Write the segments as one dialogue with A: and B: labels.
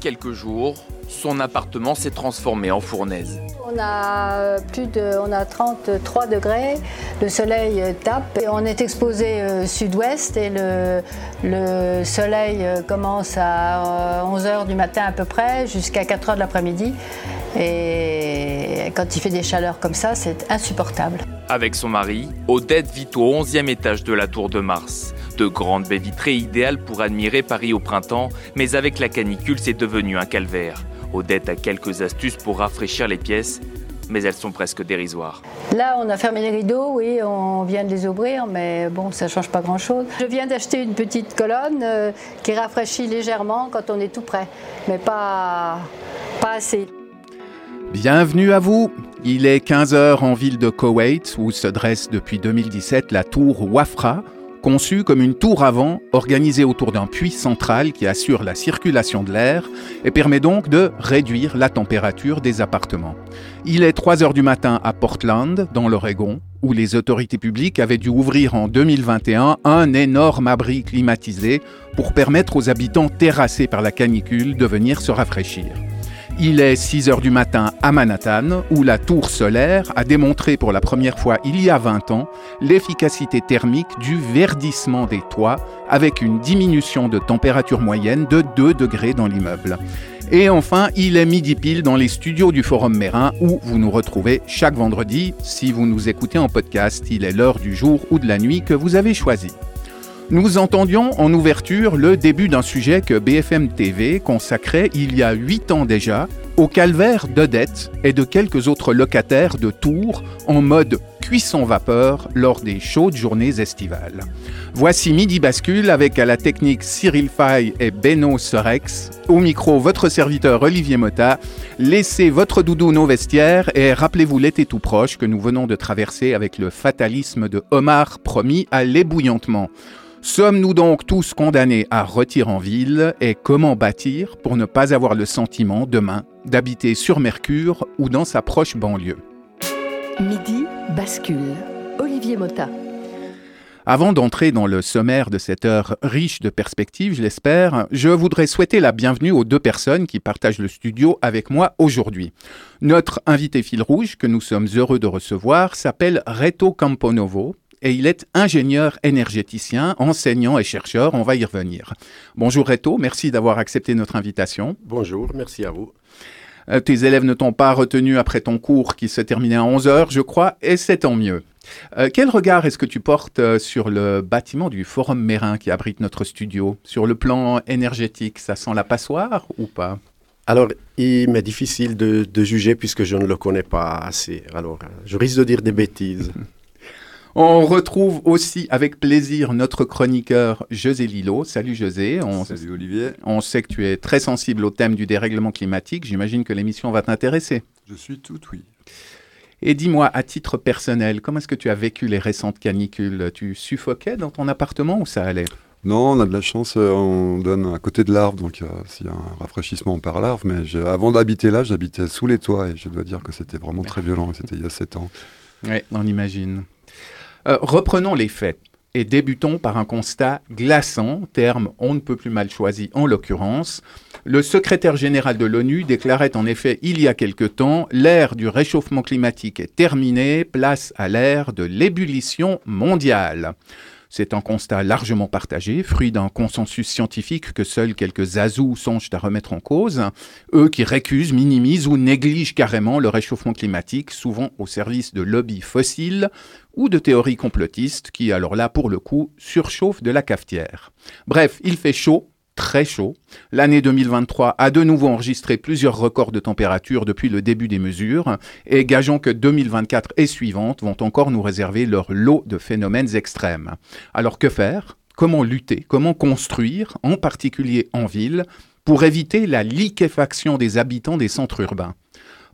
A: Quelques jours, son appartement s'est transformé en fournaise.
B: On a euh, plus de, on a 33 degrés, le soleil tape et on est exposé euh, sud-ouest et le, le soleil euh, commence à 11h du matin à peu près jusqu'à 4h de l'après-midi et quand il fait des chaleurs comme ça, c'est insupportable.
A: Avec son mari, Odette vit au 11e étage de la Tour de Mars. De grandes baies vitrées idéales pour admirer Paris au printemps, mais avec la canicule, c'est devenu un calvaire. Odette a quelques astuces pour rafraîchir les pièces, mais elles sont presque dérisoires.
B: Là, on a fermé les rideaux, oui, on vient de les ouvrir, mais bon, ça change pas grand-chose. Je viens d'acheter une petite colonne euh, qui rafraîchit légèrement quand on est tout près, mais pas, pas assez.
C: Bienvenue à vous. Il est 15h en ville de Koweït où se dresse depuis 2017 la tour Wafra, conçue comme une tour à vent organisée autour d'un puits central qui assure la circulation de l'air et permet donc de réduire la température des appartements. Il est 3 heures du matin à Portland, dans l'Oregon, où les autorités publiques avaient dû ouvrir en 2021 un énorme abri climatisé pour permettre aux habitants terrassés par la canicule de venir se rafraîchir. Il est 6 heures du matin à Manhattan, où la tour solaire a démontré pour la première fois il y a 20 ans l'efficacité thermique du verdissement des toits, avec une diminution de température moyenne de 2 degrés dans l'immeuble. Et enfin, il est midi pile dans les studios du Forum Mérin, où vous nous retrouvez chaque vendredi. Si vous nous écoutez en podcast, il est l'heure du jour ou de la nuit que vous avez choisi. Nous entendions en ouverture le début d'un sujet que BFM TV consacrait il y a huit ans déjà au calvaire d'Odette et de quelques autres locataires de Tours en mode cuisson vapeur lors des chaudes journées estivales. Voici Midi Bascule avec à la technique Cyril Fay et Beno Sorex. Au micro, votre serviteur Olivier Mota. Laissez votre doudou nos vestiaires et rappelez-vous l'été tout proche que nous venons de traverser avec le fatalisme de Omar promis à l'ébouillantement. Sommes-nous donc tous condamnés à retirer en ville et comment bâtir pour ne pas avoir le sentiment demain d'habiter sur Mercure ou dans sa proche banlieue?
D: Midi bascule. Olivier Mota.
C: Avant d'entrer dans le sommaire de cette heure riche de perspectives, je l'espère, je voudrais souhaiter la bienvenue aux deux personnes qui partagent le studio avec moi aujourd'hui. Notre invité fil rouge, que nous sommes heureux de recevoir, s'appelle Reto Camponovo et il est ingénieur énergéticien, enseignant et chercheur. On va y revenir. Bonjour Reto, merci d'avoir accepté notre invitation.
E: Bonjour, merci à vous.
C: Euh, tes élèves ne t'ont pas retenu après ton cours qui se terminait à 11 heures, je crois, et c'est tant mieux. Euh, quel regard est-ce que tu portes euh, sur le bâtiment du Forum Mérin qui abrite notre studio? Sur le plan énergétique, ça sent la passoire ou pas?
E: Alors, il m'est difficile de, de juger puisque je ne le connais pas assez. Alors, je risque de dire des bêtises.
C: On retrouve aussi avec plaisir notre chroniqueur José Lilo. Salut José. On,
F: Salut Olivier.
C: On sait que tu es très sensible au thème du dérèglement climatique. J'imagine que l'émission va t'intéresser.
F: Je suis tout oui.
C: Et dis-moi, à titre personnel, comment est-ce que tu as vécu les récentes canicules? Tu suffoquais dans ton appartement ou ça allait?
F: Non, on a de la chance, euh, on donne à côté de l'arbre, donc euh, s'il y a un rafraîchissement par l'arbre. Mais je- avant d'habiter là, j'habitais sous les toits et je dois dire que c'était vraiment très violent. C'était il y a 7 ans.
C: Oui, on imagine. Euh, reprenons les faits et débutons par un constat glaçant, terme on ne peut plus mal choisi en l'occurrence. Le secrétaire général de l'ONU déclarait en effet il y a quelque temps l'ère du réchauffement climatique est terminée, place à l'ère de l'ébullition mondiale. C'est un constat largement partagé, fruit d'un consensus scientifique que seuls quelques azous songent à remettre en cause, eux qui récusent, minimisent ou négligent carrément le réchauffement climatique, souvent au service de lobbies fossiles ou de théories complotistes qui, alors là, pour le coup, surchauffent de la cafetière. Bref, il fait chaud, très chaud. L'année 2023 a de nouveau enregistré plusieurs records de température depuis le début des mesures, et gageons que 2024 et suivantes vont encore nous réserver leur lot de phénomènes extrêmes. Alors que faire? Comment lutter? Comment construire, en particulier en ville, pour éviter la liquéfaction des habitants des centres urbains?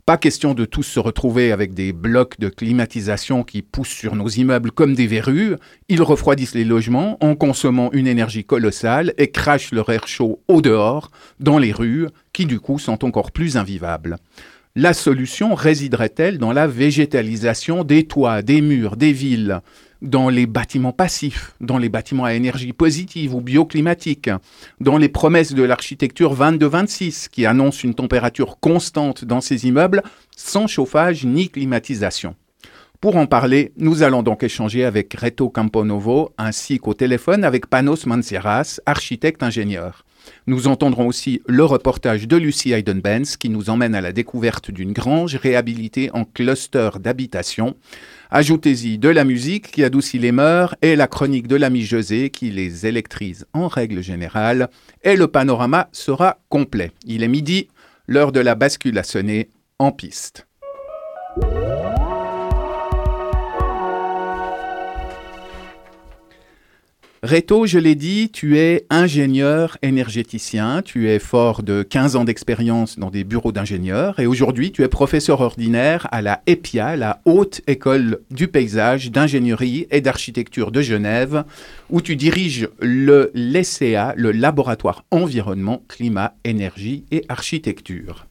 C: Pas question de tous se retrouver avec des blocs de climatisation qui poussent sur nos immeubles comme des verrues. Ils refroidissent les logements en consommant une énergie colossale et crachent leur air chaud au dehors, dans les rues, qui du coup sont encore plus invivables. La solution résiderait-elle dans la végétalisation des toits, des murs, des villes, dans les bâtiments passifs, dans les bâtiments à énergie positive ou bioclimatique, dans les promesses de l'architecture 22-26 qui annonce une température constante dans ces immeubles sans chauffage ni climatisation. Pour en parler, nous allons donc échanger avec Reto Camponovo ainsi qu'au téléphone avec Panos Mansieras, architecte ingénieur. Nous entendrons aussi le reportage de Lucie Hayden-Benz qui nous emmène à la découverte d'une grange réhabilitée en cluster d'habitation. Ajoutez-y de la musique qui adoucit les mœurs et la chronique de l'ami José qui les électrise en règle générale et le panorama sera complet. Il est midi, l'heure de la bascule a sonné en piste. Reto, je l'ai dit, tu es ingénieur énergéticien, tu es fort de 15 ans d'expérience dans des bureaux d'ingénieurs et aujourd'hui tu es professeur ordinaire à la EPIA, la Haute École du Paysage, d'ingénierie et d'architecture de Genève, où tu diriges le LECA, le Laboratoire Environnement, Climat, Énergie et Architecture.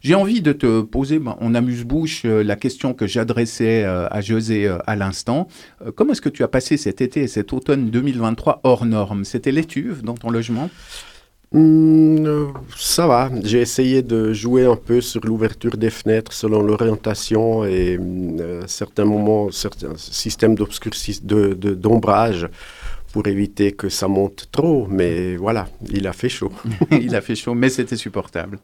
C: J'ai envie de te poser ben, en amuse-bouche euh, la question que j'adressais euh, à José euh, à l'instant. comment est-ce que tu as passé cet été et cet automne 2023 hors norme? C'était l'étuve dans ton logement?
E: Hmm, ça va. J'ai essayé de jouer un peu sur l'ouverture des fenêtres selon l'orientation et certains moments, certains systèmes d'ombrage. De, pour éviter que ça monte trop, mais voilà, il a fait chaud.
C: il a fait chaud, mais c'était supportable.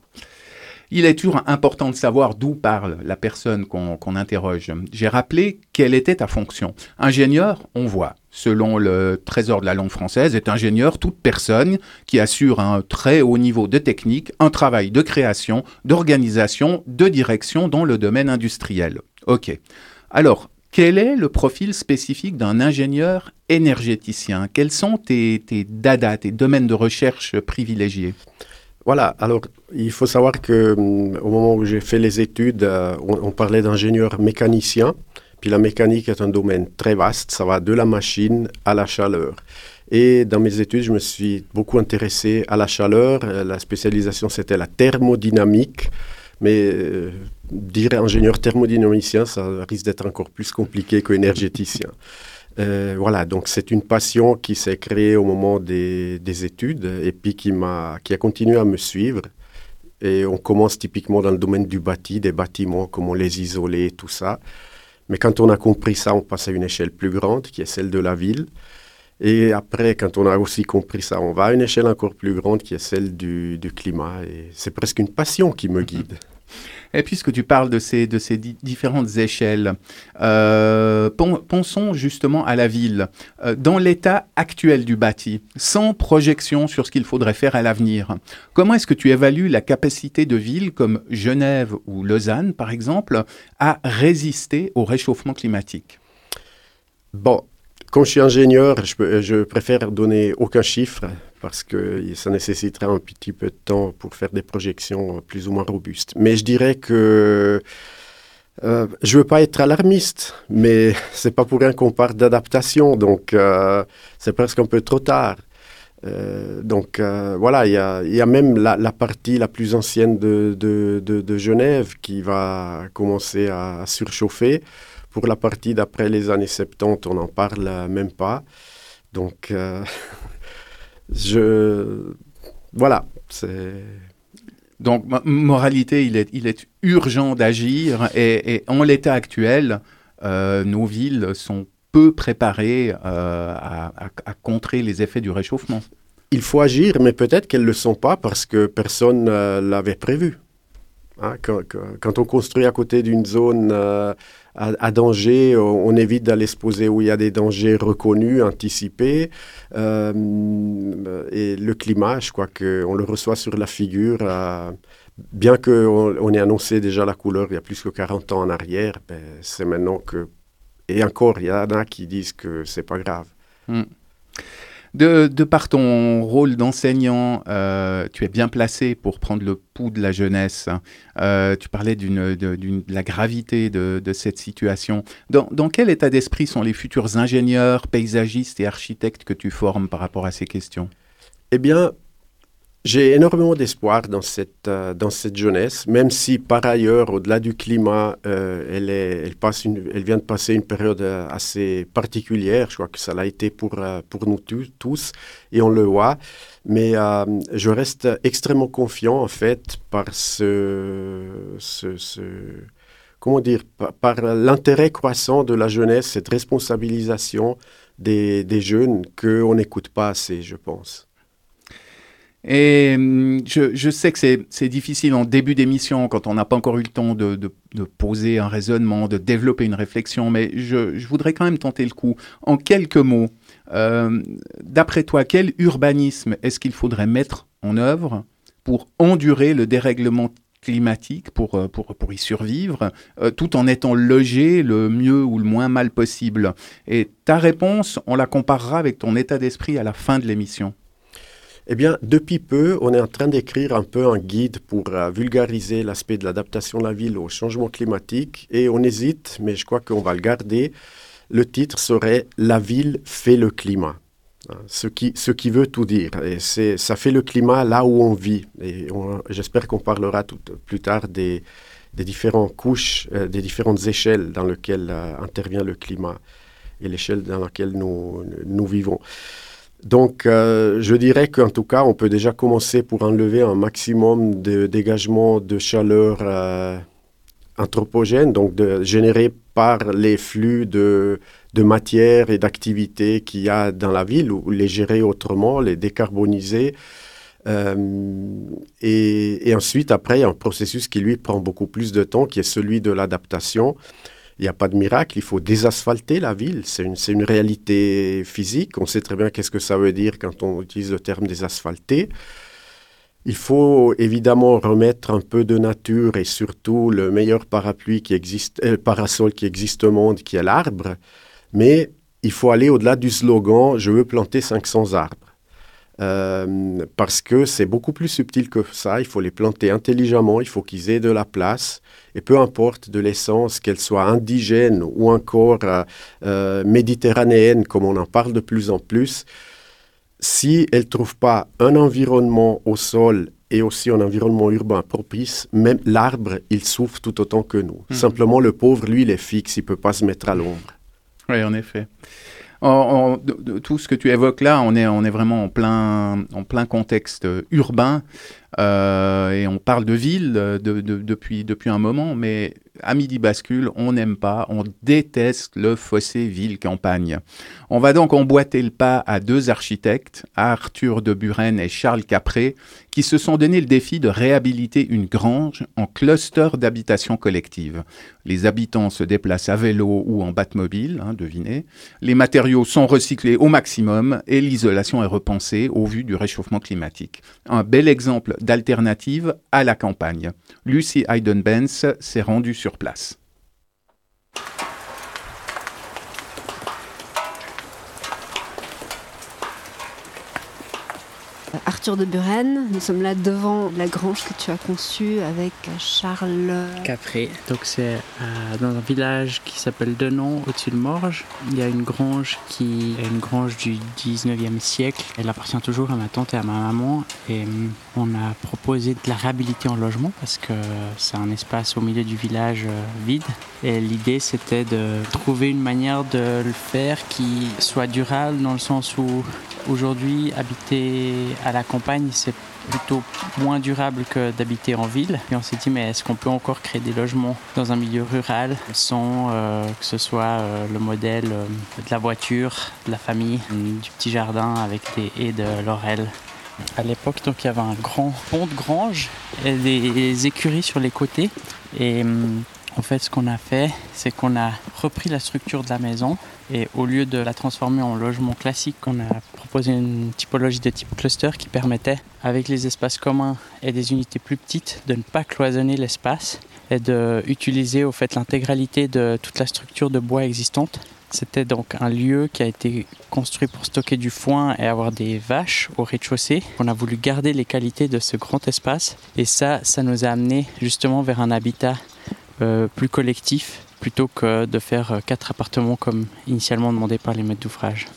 C: Il est toujours important de savoir d'où parle la personne qu'on interroge. J'ai rappelé quelle était ta fonction. Ingénieur, on voit, selon le Trésor de la langue française, est ingénieur toute personne qui assure un très haut niveau de technique, un travail de création, d'organisation, de direction dans le domaine industriel. Ok. Alors, quel est le profil spécifique d'un ingénieur énergéticien? Quels sont tes, tes tes domaines de recherche privilégiés?
E: Voilà, alors il faut savoir que hum, au moment où j'ai fait les études, euh, on, parlait d'ingénieur mécanicien. Puis la mécanique est un domaine très vaste, ça va de la machine à la chaleur. Et dans mes études, je me suis beaucoup intéressé à la chaleur. Euh, la spécialisation, c'était la thermodynamique. Mais euh, dire ingénieur thermodynamicien, ça risque d'être encore plus compliqué qu'énergéticien. Euh, voilà, donc c'est une passion qui s'est créée au moment des, études et puis qui, a, qui a continué à me suivre. Et on commence typiquement dans le domaine du bâti, des bâtiments, comment les isoler, tout ça. Mais quand on a compris ça, on passe à une échelle plus grande, qui est celle de la ville. Et après, quand on a aussi compris ça, on va à une échelle encore plus grande, qui est celle du, du climat. Et c'est presque une passion qui me guide.
C: Et puisque tu parles de ces, de ces différentes échelles, euh, pensons justement à la ville. Euh, dans l'état actuel du bâti, sans projection sur ce qu'il faudrait faire à l'avenir, comment est-ce que tu évalues la capacité de villes comme Genève ou Lausanne, par exemple, à résister au réchauffement climatique?
E: Bon, quand je suis ingénieur, je, préfère donner aucun chiffre parce que ça nécessiterait un petit peu de temps pour faire des projections plus ou moins robustes. Mais je dirais que euh, je veux pas être alarmiste, mais c'est pas pour rien qu'on parle d'adaptation, donc euh, c'est presque un peu trop tard. Euh, donc euh, voilà, il y a, même la, partie la plus ancienne de, Genève qui va commencer à surchauffer. Pour la partie d'après les années 70, on n'en parle même pas. Donc, euh, je. Voilà. C'est.
C: Donc, moralité, il est, il est urgent d'agir et, en l'état actuel, euh, nos villes sont peu préparées euh, à, à, contrer les effets du réchauffement.
E: Il faut agir, mais peut-être qu'elles ne le sont pas parce que personne ne l'avait prévu. Hein, quand, on construit à côté d'une zone euh, à, danger, on, évite d'aller se poser où il y a des dangers reconnus, anticipés. Euh, et le climat, je crois qu'on le reçoit sur la figure. Euh, bien qu'on on ait annoncé déjà la couleur il y a plus que 40 ans en arrière, ben, c'est maintenant que... Et encore, il y en a qui disent que c'est pas grave. Hmm.
C: De, par ton rôle d'enseignant, euh, tu es bien placé pour prendre le pouls de la jeunesse. Euh, tu parlais de, la gravité de, de cette situation. Dans, dans quel état d'esprit sont les futurs ingénieurs, paysagistes et architectes que tu formes par rapport à ces questions?
E: Eh bien, j'ai énormément d'espoir dans cette, euh, dans cette jeunesse, même si par ailleurs, au-delà du climat, euh, elle, est, elle, passe une, elle vient de passer une période euh, assez particulière. Je crois que ça l'a été pour, euh, pour nous tous et on le voit. Mais euh, je reste extrêmement confiant en fait par ce, ce, ce- comment dire, par, par l'intérêt croissant de la jeunesse, cette responsabilisation des, des jeunes qu'on n'écoute pas assez, je pense.
C: Et hum, je, sais que c'est, difficile en début d'émission, quand on n'a pas encore eu le temps de, poser un raisonnement, de développer une réflexion, mais je, voudrais quand même tenter le coup. En quelques mots, euh, d'après toi, quel urbanisme est-ce qu'il faudrait mettre en œuvre pour endurer le dérèglement climatique, pour, euh, pour, pour y survivre, euh, tout en étant logé le mieux ou le moins mal possible? Et ta réponse, on la comparera avec ton état d'esprit à la fin de l'émission.
E: Eh bien, depuis peu, on est en train d'écrire un peu un guide pour euh, vulgariser l'aspect de l'adaptation de la ville au changement climatique et on hésite, mais je crois qu'on va le garder. Le titre serait La ville fait le climat. Hein, Ce qui, ce qui veut tout dire. Et ça fait le climat là où on vit. Et j'espère qu'on parlera plus tard des, des différentes couches, euh, des différentes échelles dans lesquelles euh, intervient le climat et l'échelle dans laquelle nous, nous vivons. Donc, euh, je dirais qu'en tout cas, on peut déjà commencer pour enlever un maximum de dégagement de chaleur euh, anthropogène, donc de, généré par les flux de, de matière et d'activité qu'il y a dans la ville, ou les gérer autrement, les décarboniser. Euh, et, et ensuite, après, il y a un processus qui, lui, prend beaucoup plus de temps, qui est celui de l'adaptation. Il n'y a pas de miracle, il faut désasphalter la ville. C'est une, une réalité physique. On sait très bien qu'est-ce que ça veut dire quand on utilise le terme désasphalter. Il faut évidemment remettre un peu de nature et surtout le meilleur parapluie qui existe, euh, parasol qui existe au monde, qui est l'arbre. Mais il faut aller au-delà du slogan Je veux planter 500 arbres. Euh, parce que c'est beaucoup plus subtil que ça. Il faut les planter intelligemment, il faut qu'ils aient de la place. Et peu importe de l'essence, qu'elle soit indigène ou encore euh, euh, méditerranéenne, comme on en parle de plus en plus, si elle ne trouve pas un environnement au sol et aussi un environnement urbain propice, même l'arbre, il souffre tout autant que nous.
C: Mhm.
E: Simplement, le pauvre, lui, il est fixe, il ne peut pas se mettre à l'ombre.
C: Oui, en effet. En- de- de- tout ce que tu évoques là, on est, on est vraiment en plein, en plein contexte euh, urbain et on parle de ville euh, de- de- depuis, depuis un moment, mais à Midi Bascule, on n'aime pas, on déteste le fossé ville-campagne. On va donc emboîter le pas à deux architectes, Arthur de Buren et Charles Capré, qui se sont donné le défi de réhabiliter une grange en cluster d'habitation collective. Les habitants se déplacent à vélo ou en batmobile, hein, devinez. Les matériaux sont recyclés au maximum et l'isolation est repensée au vu du réchauffement climatique. Un bel exemple d'alternative à la campagne. Lucy Hayden-Benz s'est rendue sur place.
G: Arthur de Buren, nous sommes là devant la grange que tu as conçue avec Charles.
H: Capré. Donc c'est euh, dans un village qui s'appelle Denon, au-dessus de Morges. Il y a une grange qui est une grange du 19e siècle. Elle appartient toujours à ma tante et à ma maman. Et hum, on a proposé de la réhabiliter en logement parce que c'est un espace au milieu du village euh, vide. Et l'idée c'était de trouver une manière de le faire qui soit durable dans le sens où aujourd'hui habiter à la campagne c'est plutôt moins durable que d'habiter en ville. Et on s'est dit, mais est-ce qu'on peut encore créer des logements dans un milieu rural sans euh, que ce soit euh, le modèle euh, de la voiture, de la famille, du petit jardin avec des haies de laurel? À l'époque, donc il y avait un grand pont de grange et des écuries sur les côtés. Et hum, en fait, ce qu'on a fait, c'est qu'on a repris la structure de la maison et au lieu de la transformer en logement classique, on a proposé une typologie de type cluster qui permettait, avec les espaces communs et des unités plus petites, de ne pas cloisonner l'espace et d'utiliser au fait l'intégralité de toute la structure de bois existante C'était donc un lieu qui a été construit pour stocker du foin et avoir des vaches au rez-de-chaussée. On a voulu garder les qualités de ce grand espace et ça, ça nous a amené justement vers un habitat euh, plus collectif plutôt que de faire euh, quatre appartements comme initialement demandé par les maîtres d'ouvrage.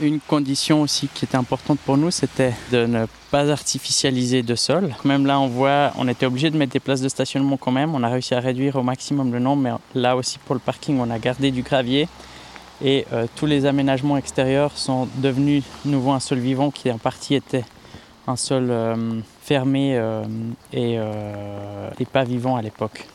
H: Une condition aussi qui était importante pour nous, c'était de ne pas artificialiser de sol. Même là, on voit, on était obligé de mettre des places de stationnement quand même. On a réussi à réduire au maximum le nombre, mais là aussi pour le parking, on a gardé du gravier. Et euh, tous les aménagements extérieurs sont devenus nouveau un sol vivant qui en partie était un sol euh, fermé et pas vivant à l'époque.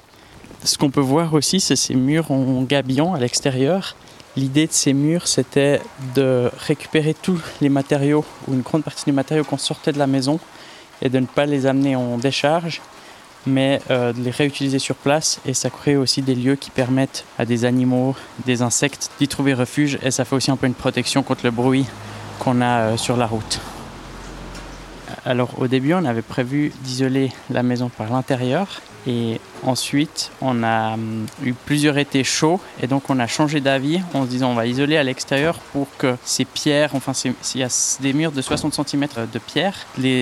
H: Ce qu'on peut voir aussi, c'est ces murs en gabion à l'extérieur L'idée de ces murs, c'était de récupérer tous les matériaux, ou une grande partie des matériaux qu'on sortait de la maison, et de ne pas les amener en décharge, mais euh, de les réutiliser sur place. Et ça crée aussi des lieux qui permettent à des animaux, des insectes d'y trouver refuge, et ça fait aussi un peu une protection contre le bruit qu'on a euh, sur la route. Alors au début, on avait prévu d'isoler la maison par l'intérieur, et ensuite, on a hum, eu plusieurs étés chauds et donc on a changé d'avis en se disant on va isoler à l'extérieur pour que ces pierres, enfin s'il y a des murs de 60 cm de pierre,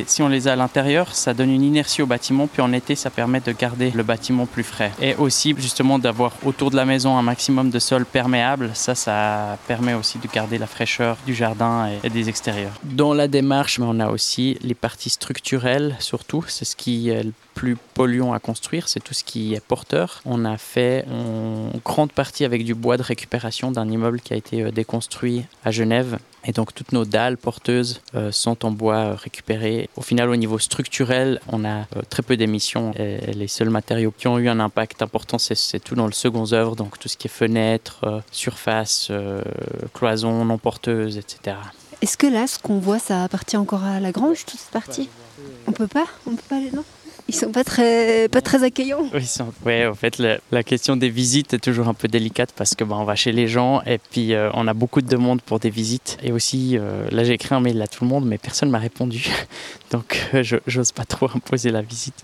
H: si on les a à l'intérieur, ça donne une inertie au bâtiment, puis en été, ça permet de garder le bâtiment plus frais. Et aussi justement d'avoir autour de la maison un maximum de sol perméable, ça, ça permet aussi de garder la fraîcheur du jardin et, des extérieurs. Dans la démarche, mais on a aussi les parties structurelles surtout, c'est ce qui est le plus polluant à construire, c'est tout ce qui est porteur. On a fait en grande partie avec du bois de récupération d'un immeuble qui a été euh, déconstruit à Genève. Et donc toutes nos dalles porteuses euh, sont en bois euh, récupéré. Au final, au niveau structurel, on a très peu d'émissions. Les seuls matériaux qui ont eu un impact important, c'est tout dans le second œuvre, donc tout ce qui est fenêtres, surface, cloisons non porteuses, etc.
G: Est-ce que là, ce qu'on voit, ça appartient encore à la grange, toute cette partie? On peut pas? On peut pas aller non? Ils sont pas très, pas très accueillants.
H: Oui, en fait, la, question des visites est toujours un peu délicate parce que bah, on va chez les gens et puis euh, on a beaucoup de demandes pour des visites. Et aussi, euh, là, j'ai écrit un mail à tout le monde, mais personne m'a répondu. Donc, euh, je j'ose pas trop imposer la visite.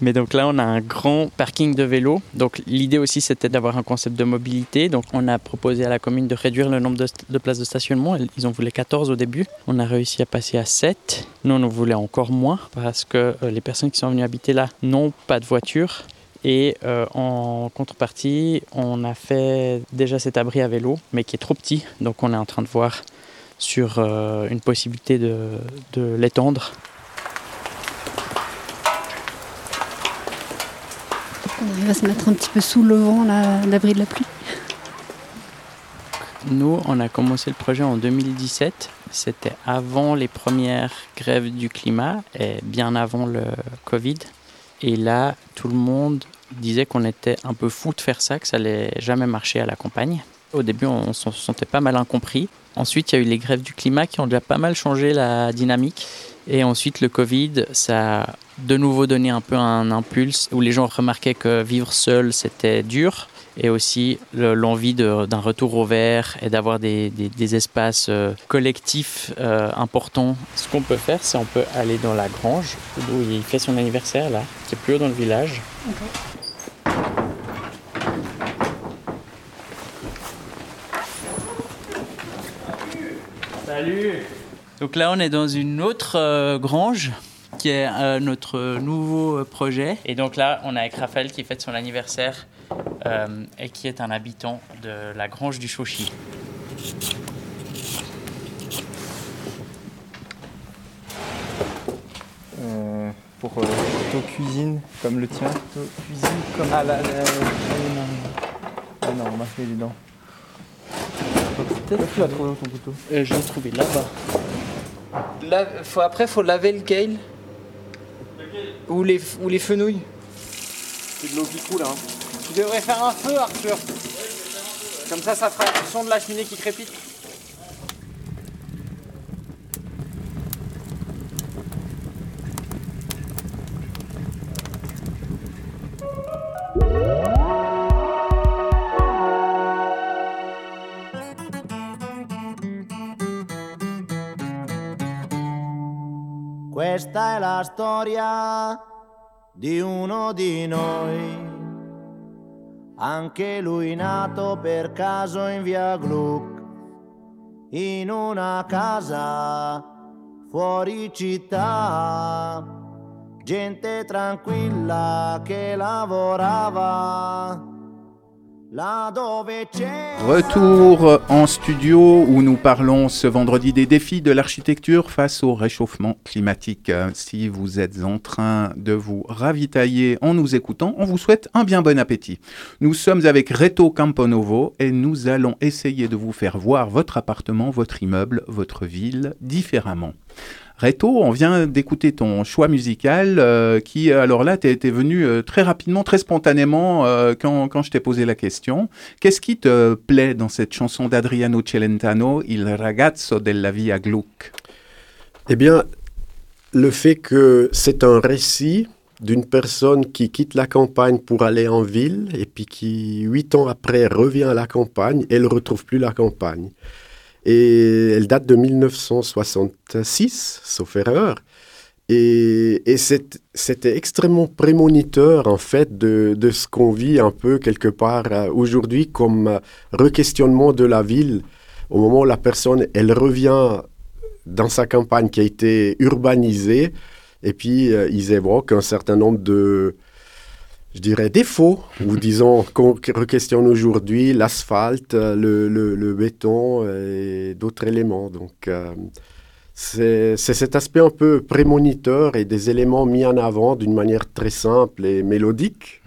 H: Mais donc là, on a un grand parking de vélos. Donc l'idée aussi, c'était d'avoir un concept de mobilité. Donc on a proposé à la commune de réduire le nombre de, places de stationnement. Ils en voulaient 14 au début. On a réussi à passer à 7. Nous, on en voulait encore moins parce que euh, les personnes qui sont venues habiter là n'ont pas de voiture. Et euh, en contrepartie, on a fait déjà cet abri à vélo, mais qui est trop petit. Donc on est en train de voir sur euh, une possibilité de, de l'étendre
G: On arrive se mettre un petit peu sous le vent, l'abri de la pluie.
H: Nous, on a commencé le projet en 2017. C'était avant les premières grèves du climat et bien avant le Covid. Et là, tout le monde disait qu'on était un peu fou de faire ça, que ça allait jamais marcher à la campagne. Au début, on se sentait pas mal incompris. Ensuite, il y a eu les grèves du climat qui ont déjà pas mal changé la dynamique. Et ensuite, le Covid, ça a de nouveau donné un peu un impulse où les gens remarquaient que vivre seul, c'était dur. Et aussi l'envie d'un retour au vert et d'avoir des, espaces euh, collectifs euh, importants. Ce qu'on peut faire, c'est on peut aller dans la grange où il fait son anniversaire, là, qui est plus haut dans le village. Salut donc là, on est dans une autre euh, grange qui est euh, notre nouveau euh, projet. Et donc là, on a avec Raphaël qui fête son anniversaire et qui est un habitant de la grange du Chauchy.
I: pour ton cuisine comme le tien. cuisine comme ah là, là, ah non, on m'a fait les dents. Peut-être tu l'as trouvé ton couteau.
H: je l'ai trouvé là-bas faut, après, faut laver le kale. Ou les, ou les fenouilles.
I: C'est de l'eau qui coule. Hein.
H: Tu devrais faire un feu, Arthur. Comme ça, ça fera le son de la cheminée qui crépite.
J: Questa è la storia di uno di noi. anche lui nato per caso in via Gluck, in una casa fuori città, gente tranquilla che lavorava
C: Retour en studio où nous parlons ce vendredi des défis de l'architecture face au réchauffement climatique. Si vous êtes en train de vous ravitailler en nous écoutant, on vous souhaite un bien bon appétit. Nous sommes avec Reto Camponovo et nous allons essayer de vous faire voir votre appartement, votre immeuble, votre ville différemment. Reto, on vient d'écouter ton choix musical euh, qui, alors là, t'es venu euh, très rapidement, très spontanément euh, quand, quand, je t'ai posé la question. Qu'est-ce qui te plaît dans cette chanson d'Adriano Celentano, Il ragazzo della via Gluck?
E: Eh bien, le fait que c'est un récit d'une personne qui quitte la campagne pour aller en ville et puis qui, huit ans après, revient à la campagne et ne retrouve plus la campagne. Et elle date de 1966, sauf erreur. Et, c'était extrêmement prémoniteur, en fait, de, de ce qu'on vit un peu quelque part euh, aujourd'hui comme euh, requestionnement de la ville. Au moment où la personne, elle revient dans sa campagne qui a été urbanisée, et puis euh, ils évoquent un certain nombre de, je dirais, défauts, ou disons qu'on questionne aujourd'hui l'asphalte, le, le, béton et d'autres éléments. Donc, euh, c'est cet aspect un peu prémoniteur et des éléments mis en avant d'une manière très simple et mélodique.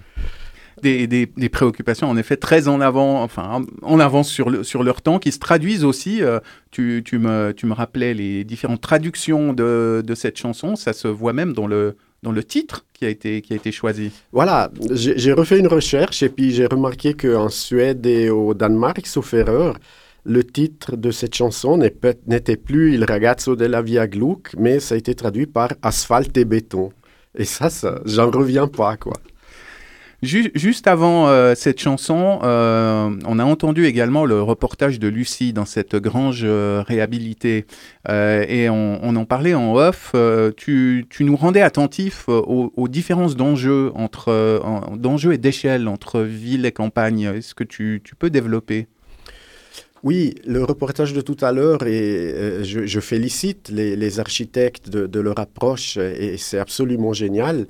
C: Des, préoccupations en effet très en avant, enfin en avance sur, le, sur leur temps, qui se traduisent aussi. Euh, tu, me, rappelais les différentes traductions de cette chanson, ça se voit même dans le, dans le titre qui a été, qui a été choisi
E: Voilà, j'ai refait une recherche et puis j'ai remarqué qu'en Suède et au Danemark, sauf erreur, le titre de cette chanson n'était plus Il ragazzo della via Gluck, mais ça a été traduit par Asphalte et béton. Et ça, ça j'en reviens pas, quoi
C: juste avant euh, cette chanson, euh, on a entendu également le reportage de Lucie dans cette grange euh, réhabilitée et on, en parlait en off. Tu, nous rendais attentifs aux, différences d'enjeux entre d'enjeux et d'échelle entre ville et campagne. Est-ce que tu, peux développer?
E: Oui, le reportage de tout à l'heure, et je, félicite les, architectes de, de, leur approche, et c'est absolument génial.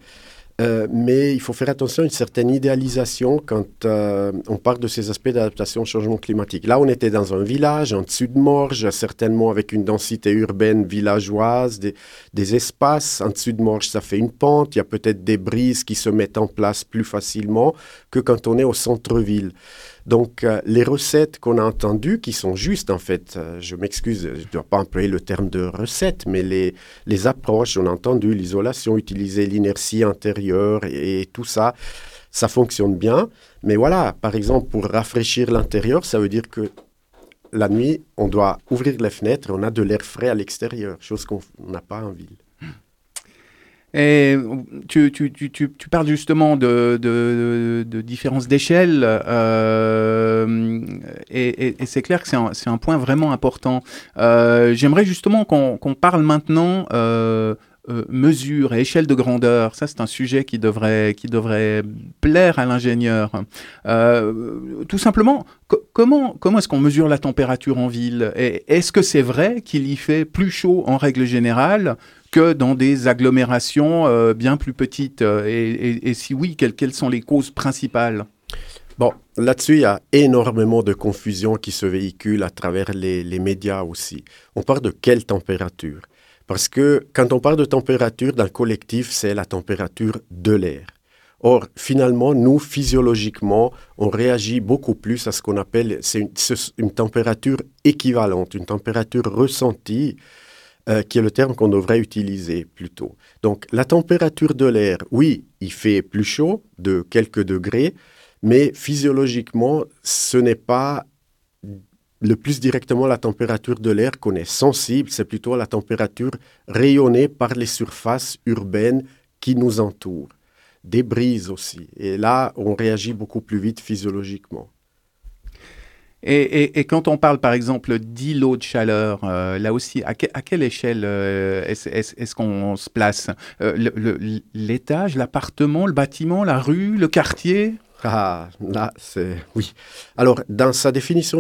E: Euh, mais il faut faire attention à une certaine idéalisation quand euh, on parle de ces aspects d'adaptation au changement climatique. Là, on était dans un village en dessus de Morges, certainement avec une densité urbaine villageoise, des, des espaces. En dessus de Morges, ça fait une pente. Il y a peut-être des brises qui se mettent en place plus facilement que quand on est au centre-ville. Donc, euh, les recettes qu'on a entendues, qui sont justes en fait, euh, je m'excuse, je ne dois pas employer le terme de recette, mais les, les approches, on a entendu l'isolation, utiliser l'inertie intérieure et, tout ça, ça fonctionne bien. Mais voilà, par exemple, pour rafraîchir l'intérieur, ça veut dire que la nuit, on doit ouvrir les fenêtres et on a de l'air frais à l'extérieur, chose qu'on n'a pas en ville.
C: Et tu, parles justement de, de, de différences d'échelle, euh, et, c'est clair que c'est un, point vraiment important. Euh, J'aimerais justement qu'on parle maintenant euh, euh, mesure et échelle de grandeur. Ça, c'est un sujet qui devrait, plaire à l'ingénieur. Tout simplement, comment est-ce qu'on mesure la température en ville? Est-ce que c'est vrai qu'il y fait plus chaud en règle générale que dans des agglomérations euh, bien plus petites euh, et, si oui, quelles, quelles sont les causes principales?
E: Bon, là-dessus, il y a énormément de confusion qui se véhicule à travers les, les médias aussi. On parle de quelle température? Parce que quand on parle de température dans le collectif, c'est la température de l'air. Or, finalement, nous, physiologiquement, on réagit beaucoup plus à ce qu'on appelle c'est une, une, température équivalente, une température ressentie euh, qui est le terme qu'on devrait utiliser plutôt. Donc la température de l'air, oui, il fait plus chaud de quelques degrés, mais physiologiquement, ce n'est pas le plus directement la température de l'air qu'on est sensible, c'est plutôt la température rayonnée par les surfaces urbaines qui nous entourent. Des brises aussi. Et là, on réagit beaucoup plus vite physiologiquement.
C: Et, quand on parle par exemple d'îlots de chaleur, euh, là aussi, à, quelle échelle euh, est-ce qu'on se place euh, L'étage, l'appartement, le bâtiment, la rue, le quartier?
E: Ah, là, c'est... Oui. Alors, dans sa définition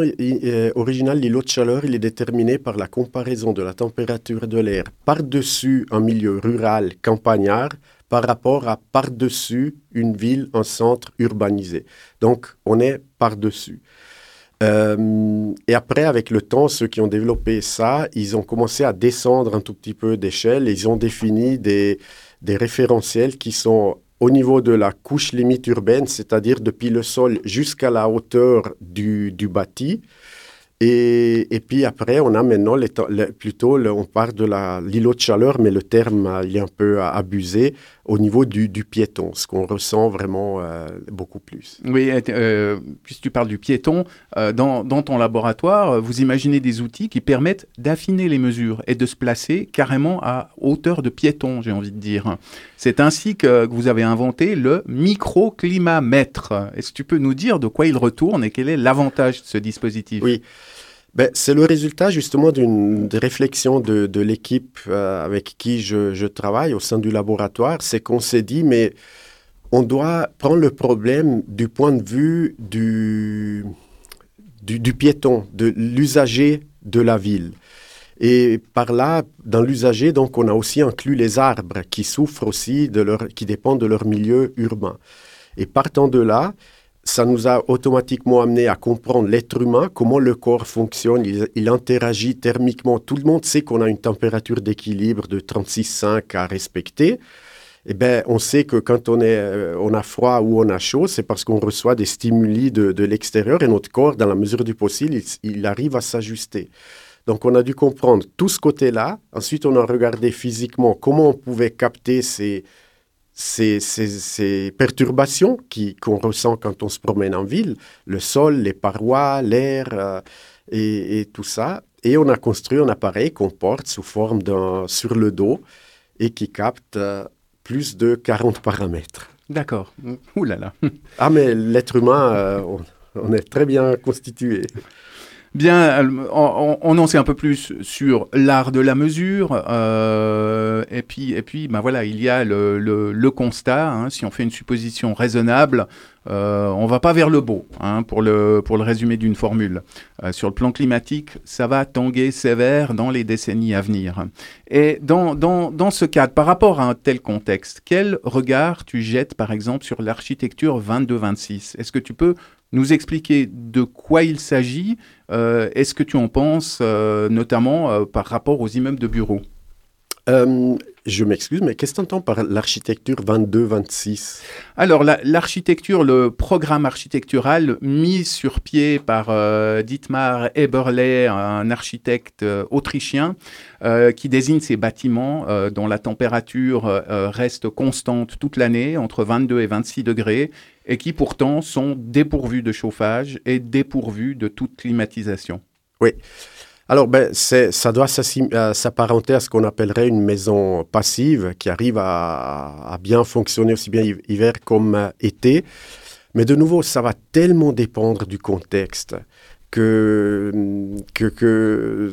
E: originale, l'îlot de chaleur, il est déterminé par la comparaison de la température de l'air par-dessus un milieu rural campagnard par rapport à par-dessus une ville, un centre urbanisé. Donc, on est par-dessus. Euh, et après, avec le temps, ceux qui ont développé ça, ils ont commencé à descendre un tout petit peu d'échelle ils ont défini des, référentiels qui sont au niveau de la couche limite urbaine, c'est-à-dire depuis le sol jusqu'à la hauteur du, bâti. Et, puis après, on a maintenant plutôt, on parle de l'îlot de chaleur, mais le terme euh, est un peu abusé au niveau du, du piéton, ce qu'on ressent vraiment euh, beaucoup plus.
C: Oui, euh, puisque tu parles du piéton, dans, dans, ton laboratoire, vous imaginez des outils qui permettent d'affiner les mesures et de se placer carrément à hauteur de piéton, j'ai envie de dire. C'est ainsi que, que vous avez inventé le microclimamètre. Est-ce que tu peux nous dire de quoi il retourne et quel est l'avantage de ce dispositif?
E: Oui. Ben, c'est le résultat justement d'une réflexion de, l'équipe euh, avec qui je, je, travaille au sein du laboratoire. C'est qu'on s'est dit, mais on doit prendre le problème du point de vue du, du, du piéton, de l'usager de la ville. Et par là, dans l'usager, donc, on a aussi inclus les arbres qui souffrent aussi, de leur, qui dépendent de leur milieu urbain. Et partant de là, ça nous a automatiquement amené à comprendre l'être humain, comment le corps fonctionne, il, interagit thermiquement. Tout le monde sait qu'on a une température d'équilibre de 36,5 à respecter. Eh bien, on sait que quand on, est, euh, on a froid ou on a chaud, c'est parce qu'on reçoit des stimuli de, de l'extérieur et notre corps, dans la mesure du possible, il, il arrive à s'ajuster. Donc, on a dû comprendre tout ce côté-là. Ensuite, on a regardé physiquement comment on pouvait capter ces, ces, ces, ces perturbations qu'on ressent quand on se promène en ville, le sol, les parois, l'air euh, et, et, tout ça. Et on a construit un appareil qu'on porte sous forme d'un sur le dos et qui capte euh, plus de 40 paramètres.
C: D'accord. Ouh là là.
E: ah mais l'être humain, euh, on, on, est très bien constitué.
C: Bien, on, on, en sait un peu plus sur l'art de la mesure. Euh, et puis, et puis ben voilà, il y a le, le, constat. Hein, si on fait une supposition raisonnable, euh, on va pas vers le beau, hein, pour, le, pour le résumé d'une formule. Euh, sur le plan climatique, ça va tanguer sévère dans les décennies à venir. Et dans, dans, dans ce cadre, par rapport à un tel contexte, quel regard tu jettes, par exemple, sur l'architecture 22-26 Est-ce que tu peux nous expliquer de quoi il s'agit euh, Est-ce que tu en penses, euh, notamment euh, par rapport aux immeubles de bureaux
E: je m'excuse, mais qu'est-ce que tu entends par l'architecture 22-26
C: Alors, l'architecture, le programme architectural mis sur pied par euh, Dietmar Eberle, un architecte euh, autrichien, qui désigne ces bâtiments dont la température reste constante toute l'année, entre 22 et 26 degrés, et qui pourtant sont dépourvus de chauffage et dépourvus de toute climatisation.
E: Oui. Alors, ben, ça doit s'apparenter à ce qu'on appellerait une maison passive qui arrive à, bien fonctionner aussi bien hiver comme été. Mais de nouveau, ça va tellement dépendre du contexte que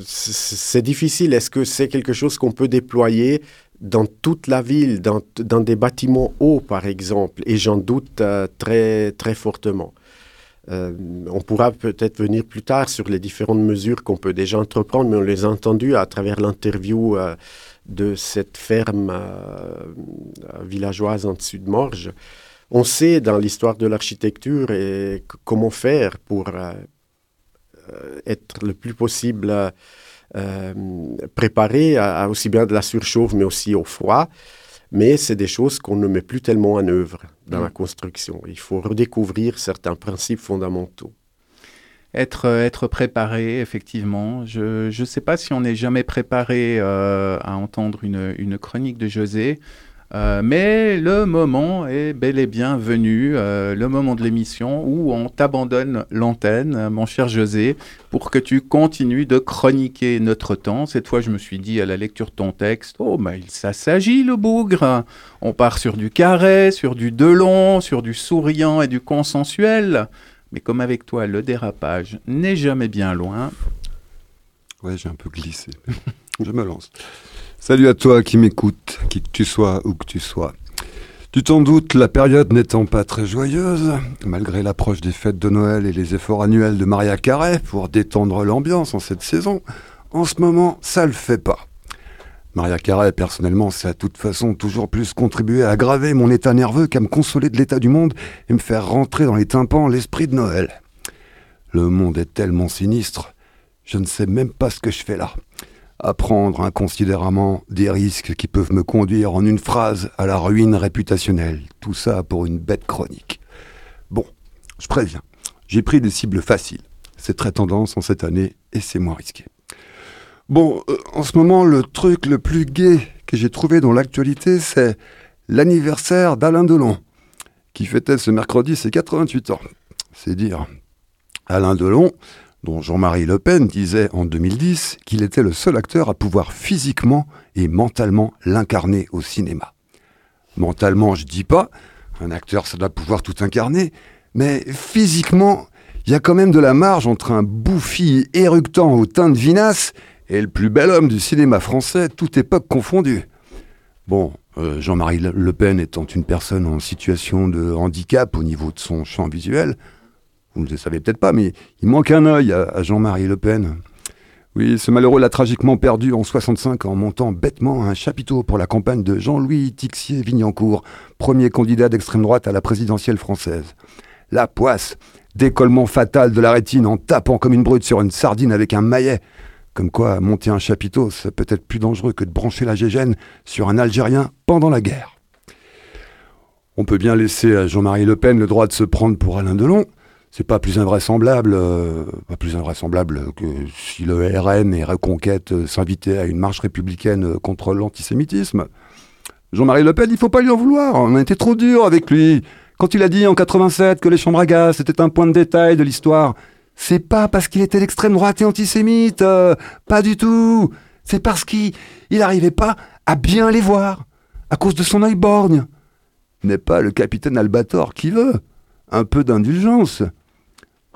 E: c'est difficile. Est-ce que c'est quelque chose qu'on peut déployer dans toute la ville, dans, dans des bâtiments hauts, par exemple Et j'en doute euh, très, très fortement. Euh, on pourra peut-être venir plus tard sur les différentes mesures qu'on peut déjà entreprendre, mais on les a entendues à travers l'interview euh, de cette ferme villageoise en dessus de Morges. On sait dans l'histoire de l'architecture comment faire pour être le plus possible préparé à, à, aussi bien de la surchauffe, mais aussi au froid mais c'est des choses qu'on ne met plus tellement en œuvre dans mmh. la construction. Il faut redécouvrir certains principes fondamentaux.
C: Être, être préparé, effectivement. Je ne sais pas si on n'est jamais préparé euh, à entendre une, une, chronique de José. Euh, mais le moment est bel et bien venu, euh, le moment de l'émission où on t'abandonne l'antenne, mon cher José, pour que tu continues de chroniquer notre temps. Cette fois, je me suis dit à la lecture de ton texte, oh, mais ça s'agit le bougre. On part sur du carré, sur du delon, sur du souriant et du consensuel. Mais comme avec toi, le dérapage n'est jamais bien loin.
F: Ouais, j'ai un peu glissé. je me lance. Salut à toi qui m'écoute, qui que tu sois, où que tu sois. Tu t'en doutes, la période n'étant pas très joyeuse, malgré l'approche des fêtes de Noël et les efforts annuels de Maria Carré pour détendre l'ambiance en cette saison, en ce moment, ça le fait pas. Maria Carré, personnellement, ça de toute façon toujours plus contribué à aggraver mon état nerveux qu'à me consoler de l'état du monde et me faire rentrer dans les tympans l'esprit de Noël. Le monde est tellement sinistre, je ne sais même pas ce que je fais là à prendre inconsidérément des risques qui peuvent me conduire en une phrase à la ruine réputationnelle. Tout ça pour une bête chronique. Bon, je préviens, j'ai pris des cibles faciles. C'est très tendance en cette année et c'est moins risqué. Bon, euh, en ce moment, le truc le plus gai que j'ai trouvé dans l'actualité, c'est l'anniversaire d'Alain Delon, qui fêtait ce mercredi ses 88 ans. C'est dire. Alain Delon, dont Jean-Marie Le Pen disait en 2010 qu'il était le seul acteur à pouvoir physiquement et mentalement l'incarner au cinéma. Mentalement, je dis pas, un acteur ça doit pouvoir tout incarner, mais physiquement, il y a quand même de la marge entre un bouffi éructant au teint de vinasse et le plus bel homme du cinéma français, toute époque confondue. Bon, euh, Jean-Marie Le Pen étant une personne en situation de handicap au niveau de son champ visuel, vous ne le savez peut-être pas, mais il manque un œil à, Jean-Marie Le Pen. Oui, ce malheureux l'a tragiquement perdu en 65 en montant bêtement un chapiteau pour la campagne de Jean-Louis Tixier-Vignancourt, premier candidat d'extrême droite à la présidentielle française. La poisse, décollement fatal de la rétine en tapant comme une brute sur une sardine avec un maillet. Comme quoi, monter un chapiteau, c'est peut-être plus dangereux que de brancher la gégène sur un Algérien pendant la guerre. On peut bien laisser à Jean-Marie Le Pen le droit de se prendre pour Alain Delon, c'est pas plus invraisemblable, euh, pas plus invraisemblable que si le RN et Reconquête euh, s'invitaient à une marche républicaine euh, contre l'antisémitisme. Jean-Marie Le Pen, il faut pas lui en vouloir. On a été trop dur avec lui. Quand il a dit en 87 que les chambres à gaz c'était un point de détail de l'histoire, c'est pas parce qu'il était l'extrême droite et antisémite, pas du tout. C'est parce qu'il n'arrivait pas à bien les voir, à cause de son œil borgne. N'est pas le capitaine Albator qui veut. Un peu d'indulgence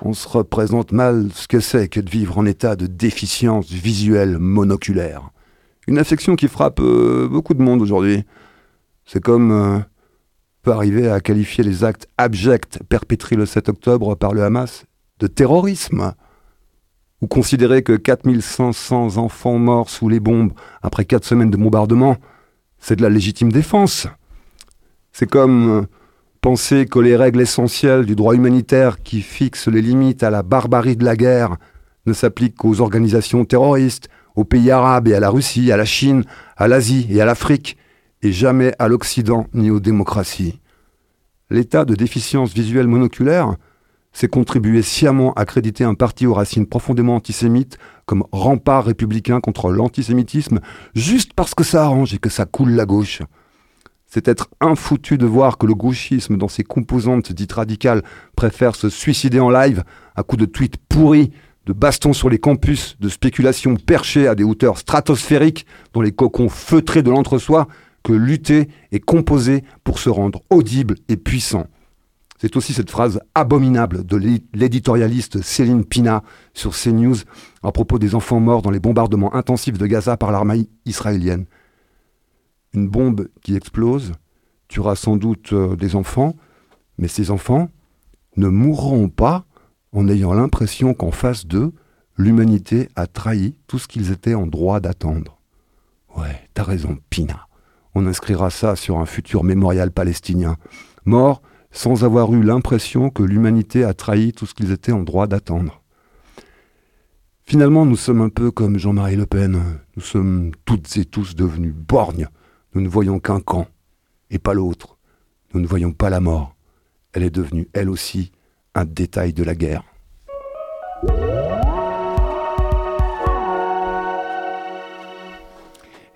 F: on se représente mal ce que c'est que de vivre en état de déficience visuelle monoculaire. Une affection qui frappe euh, beaucoup de monde aujourd'hui. C'est comme euh, peut arriver à qualifier les actes abjects perpétrés le 7 octobre par le Hamas de terrorisme. Ou considérer que 4500 enfants morts sous les bombes après 4 semaines de bombardement, c'est de la légitime défense. C'est comme euh, penser que les règles essentielles du droit humanitaire qui fixent les limites à la barbarie de la guerre ne s'appliquent qu'aux organisations terroristes, aux pays arabes et à la Russie, à la Chine, à l'Asie et à l'Afrique, et jamais à l'Occident ni aux démocraties. L'état de déficience visuelle monoculaire, c'est contribuer sciemment à créditer un parti aux racines profondément antisémites comme rempart républicain contre l'antisémitisme, juste parce que ça arrange et que ça coule la gauche. C'est être infoutu de voir que le gauchisme, dans ses composantes dites radicales, préfère se suicider en live à coups de tweets pourris, de bastons sur les campus, de spéculations perchées à des hauteurs stratosphériques dans les cocons feutrés de l'entre-soi, que lutter et composer pour se rendre audible et puissant. C'est aussi cette phrase abominable de l'éditorialiste Céline Pina sur CNews à propos des enfants morts dans les bombardements intensifs de Gaza par l'armée israélienne une bombe qui explose tuera sans doute euh, des enfants, mais ces enfants ne mourront pas en ayant l'impression qu'en face d'eux, l'humanité a trahi tout ce qu'ils étaient en droit d'attendre. Ouais, t'as raison, Pina. On inscrira ça sur un futur mémorial palestinien. Mort sans avoir eu l'impression que l'humanité a trahi tout ce qu'ils étaient en droit d'attendre. Finalement, nous sommes un peu comme Jean-Marie Le Pen. Nous sommes toutes et tous devenus borgnes nous ne voyons qu'un camp, et pas l'autre. Nous ne voyons pas la mort. Elle est devenue, elle aussi, un détail de la guerre.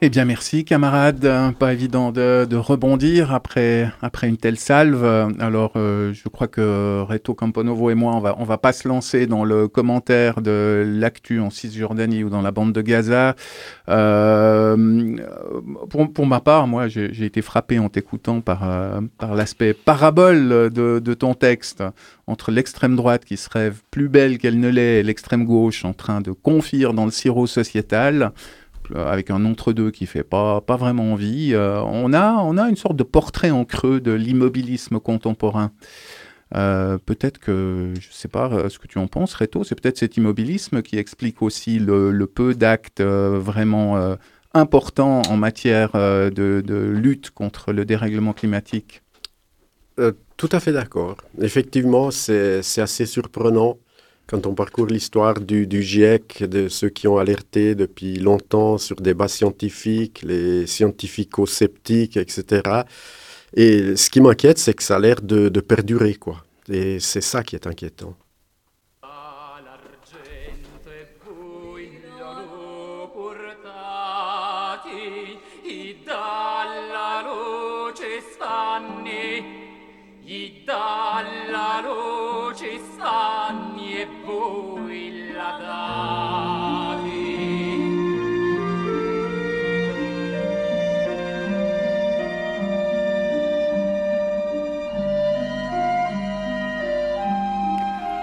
C: Eh bien, merci, camarades. Pas évident de, rebondir après, après une telle salve. Alors, euh, je crois que Reto Camponovo et moi, on va, on va pas se lancer dans le commentaire de l'actu en Cisjordanie ou dans la bande de Gaza. Euh, pour, pour, ma part, moi, j'ai été frappé en t'écoutant par, euh, par l'aspect parabole de, de ton texte entre l'extrême droite qui se rêve plus belle qu'elle ne l'est et l'extrême gauche en train de confire dans le sirop sociétal avec un entre-deux qui fait pas, pas vraiment envie, on, a, on a une sorte de portrait en creux de l'immobilisme contemporain. peut-être que, je ne sais pas ce que tu en penses, Reto, c'est peut-être cet immobilisme qui explique aussi le, peu d'actes vraiment importants en matière de, de, lutte contre le dérèglement climatique.
E: tout à fait d'accord. Effectivement, c'est assez surprenant quand on parcourt l'histoire du, GIEC, de ceux qui ont alerté depuis longtemps sur des débats scientifiques, les scientifico-sceptiques, etc. Et ce qui m'inquiète, c'est que ça a l'air de, de perdurer, quoi. Et c'est ça qui est inquiétant.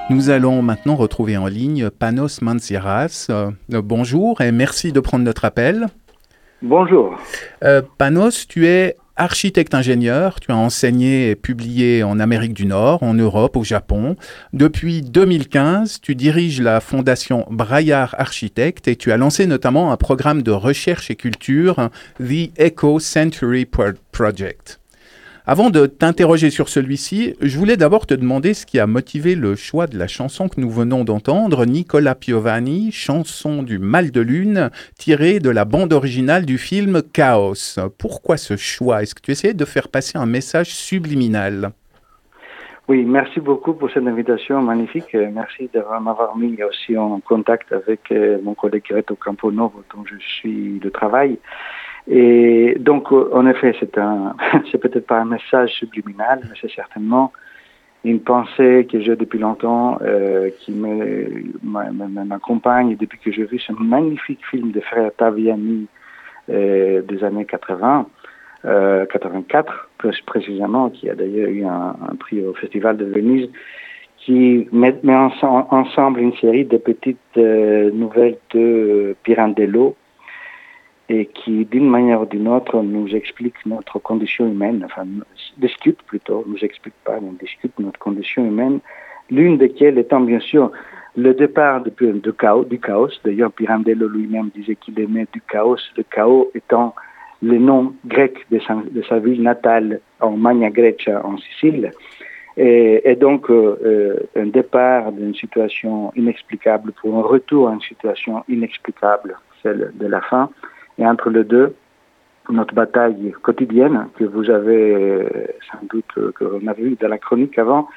C: Nous allons maintenant retrouver en ligne Panos Mansiras. Euh, bonjour et merci de prendre notre appel.
K: Bonjour.
C: Euh, Panos, tu es architecte-ingénieur. Tu as enseigné et publié en Amérique du Nord, en Europe, au Japon. Depuis 2015, tu diriges la fondation Braillard Architecte et tu as lancé notamment un programme de recherche et culture, The Eco Century Project. Avant de t'interroger sur celui-ci, je voulais d'abord te demander ce qui a motivé le choix de la chanson que nous venons d'entendre, Nicola Piovani, chanson du Mal de Lune, tirée de la bande originale du film Chaos. Pourquoi ce choix? Est-ce que tu essayais de faire passer un message subliminal?
K: Oui, merci beaucoup pour cette invitation magnifique. Merci de m'avoir mis aussi en contact avec euh, mon collègue Reto Camponovo, dont je suis le travail. Et donc, euh, en effet, c'est un, c'est peut-être pas un message subliminal, mais c'est certainement une pensée que j'ai depuis longtemps, euh, qui m'accompagne. Depuis que j'ai vu ce magnifique film des frères Taviani euh, des années 80, euh, 84 précisément, qui a d'ailleurs eu un, prix au Festival de Venise, qui met, ensemble une série de petites nouvelles de Pirandello, et qui, d'une manière ou d'une autre, nous explique notre condition humaine, enfin, discute plutôt, nous explique pas, mais discute notre condition humaine, l'une desquelles étant bien sûr le départ de, chaos, du chaos. D'ailleurs, Pirandello lui-même disait qu'il aimait du chaos, le chaos étant le nom grec de sa, ville natale en Magna Grecia, en Sicile. Et, et donc, euh, euh un départ d'une situation inexplicable pour un retour à une situation inexplicable, celle de la fin. Et entre les deux, notre bataille quotidienne que vous avez euh, sans doute, euh, que l'on a vu dans la chronique avant,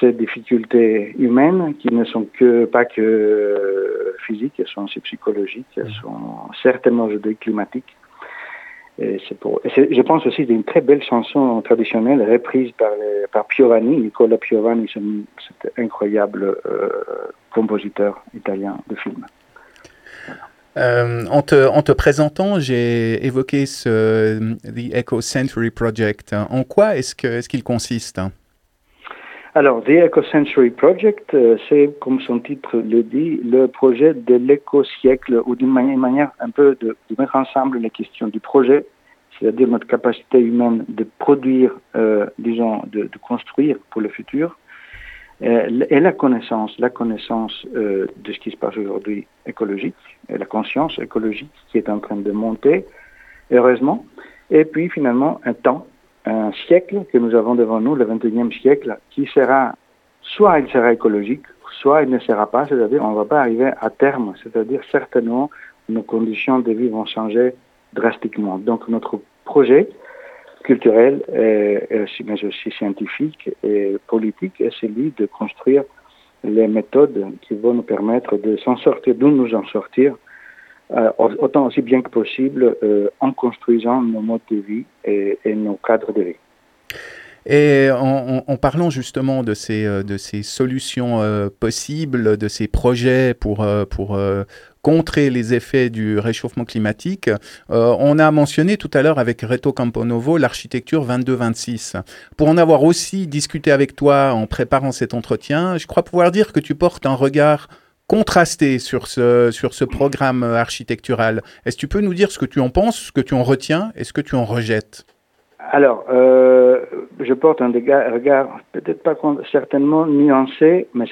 K: ces difficultés humaines qui ne sont que pas que euh, physiques, elles sont aussi psychologiques, elles sont certainement aujourd'hui climatiques. Et je pense aussi d'une très belle chanson traditionnelle reprise par, par Piovani, Nicola Piovani, cet incroyable compositeur italien de films.
C: Euh, en, te, te, présentant, j'ai évoqué ce The Eco Century Project. En quoi est-ce qu'il est qu'il consiste?
K: Alors, The Eco Century Project, euh, c'est, comme son titre le dit, le projet de l'éco-siècle, ou d'une manière, un peu de, mettre ensemble les questions du projet, c'est-à-dire notre capacité humaine de produire, euh, disons, de, construire pour le futur, euh, et la connaissance, la connaissance euh, de ce qui se passe aujourd'hui écologique, et la conscience écologique qui est en train de monter, heureusement, et puis finalement un temps, un siècle que nous avons devant nous, le 21e siècle, qui sera, soit il sera écologique, soit il ne sera pas, c'est-à-dire on ne va pas arriver à terme, c'est-à-dire certainement nos conditions de vie vont changer drastiquement. Donc notre projet, culturel, mais aussi scientifique et politique, est celui de construire les méthodes qui vont nous permettre de s'en sortir, de nous en sortir, euh, autant aussi bien que possible euh, en construisant nos modes de vie et nos cadres de vie.
C: Et en, en, parlant justement de ces, euh, de ces solutions euh, possibles, de ces projets pour, euh, pour contrer les effets du réchauffement climatique, on a mentionné tout à l'heure avec Reto Camponovo l'architecture 22-26. Pour en avoir aussi discuté avec toi en préparant cet entretien, je crois pouvoir dire que tu portes un regard contrasté sur ce, sur ce programme architectural. Est-ce que tu peux nous dire ce que tu en penses, ce que tu en retiens et ce que tu en rejettes?
K: Alors, euh, je porte un regard peut-être pas certainement nuancé, mais,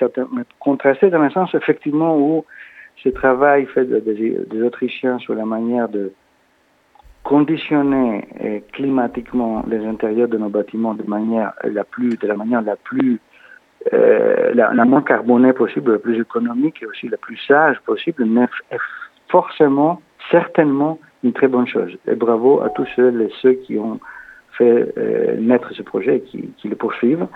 K: contrasté dans le sens effectivement où ce travail fait des Autrichiens sur la manière de conditionner euh, climatiquement les intérieurs de nos bâtiments de manière la plus, de la manière la plus euh, la, moins carbonée possible, la plus économique et aussi la plus sage possible, est forcément, certainement une très bonne chose. Et bravo à tous ceux et ceux qui ont fait euh, naître ce projet et qui, qui le poursuivent.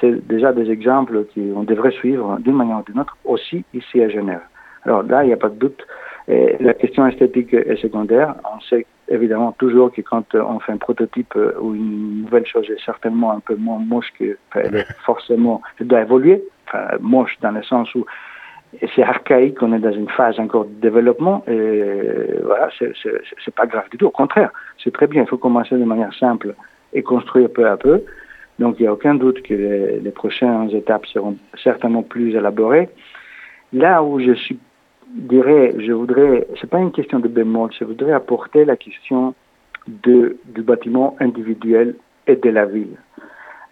K: C'est déjà des exemples qu'on devrait suivre d'une manière ou d'une autre aussi ici à Genève. Alors là, il n'y a pas de doute. Et la question esthétique est secondaire. On sait évidemment toujours que quand on fait un prototype euh, ou une nouvelle chose est certainement un peu moins moche que elle forcément elle doit évoluer enfin, moche dans le sens où c'est archaïque on est dans une phase encore de développement et voilà c'est pas grave du tout au contraire c'est très bien il faut commencer de manière simple et construire peu à peu donc il n'y a aucun doute que les, prochaines étapes seront certainement plus élaborées là où je suis dirais, je voudrais, c'est pas une question de bémol, je voudrais apporter la question du bâtiment individuel et de la ville.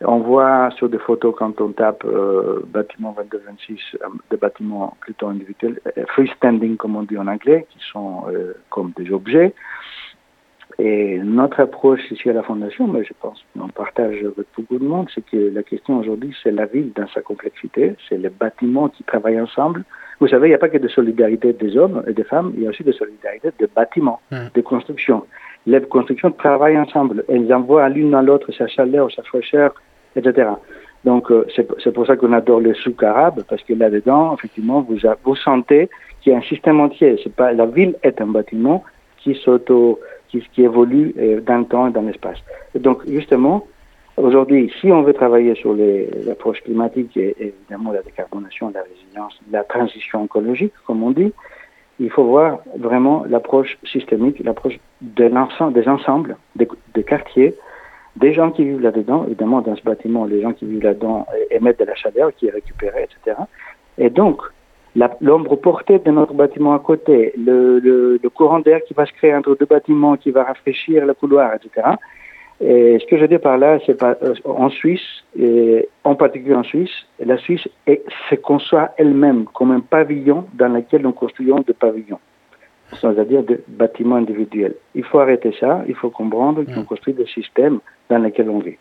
K: On voit sur des photos quand on tape euh, bâtiment 2226, euh, des bâtiments plutôt individuels, euh, freestanding comme on dit en anglais, qui sont euh, comme des objets. Et notre approche ici à la Fondation, mais je pense qu'on partage avec beaucoup de monde, c'est que la question aujourd'hui, c'est la ville dans sa complexité, c'est les bâtiments qui travaillent ensemble, vous savez, il n'y a pas que de solidarité des hommes et des femmes, il y a aussi de solidarité des bâtiments, mmh. de construction. Les constructions travaillent ensemble. Elles envoient l'une à l'autre sa chaleur, sa fraîcheur, etc. Donc, euh, c'est pour ça qu'on adore le souk arabe, parce que là-dedans, effectivement, vous, vous sentez qu'il y a un système entier. Pas, la ville est un bâtiment qui s'auto, qui évolue euh, dans le temps et dans l'espace. Donc, justement, Aujourd'hui, si on veut travailler sur l'approche climatique et, évidemment la décarbonation, la résilience, la transition écologique, comme on dit, il faut voir vraiment l'approche systémique, l'approche de des ensembles, des, quartiers, des gens qui vivent là-dedans. Évidemment, dans ce bâtiment, les gens qui vivent là-dedans émettent de la chaleur qui est récupérée, etc. Et donc, l'ombre portée de notre bâtiment à côté, le courant d'air qui va se créer entre deux bâtiments, qui va rafraîchir le couloir, etc. Et ce que je dis par là, c'est euh, en Suisse, et en particulier en Suisse, la Suisse se conçoit elle-même comme un pavillon dans lequel nous construisons des pavillons, c'est-à-dire des bâtiments individuels. Il faut arrêter ça, il faut comprendre qu'on mm. construit des systèmes dans lesquels on vit.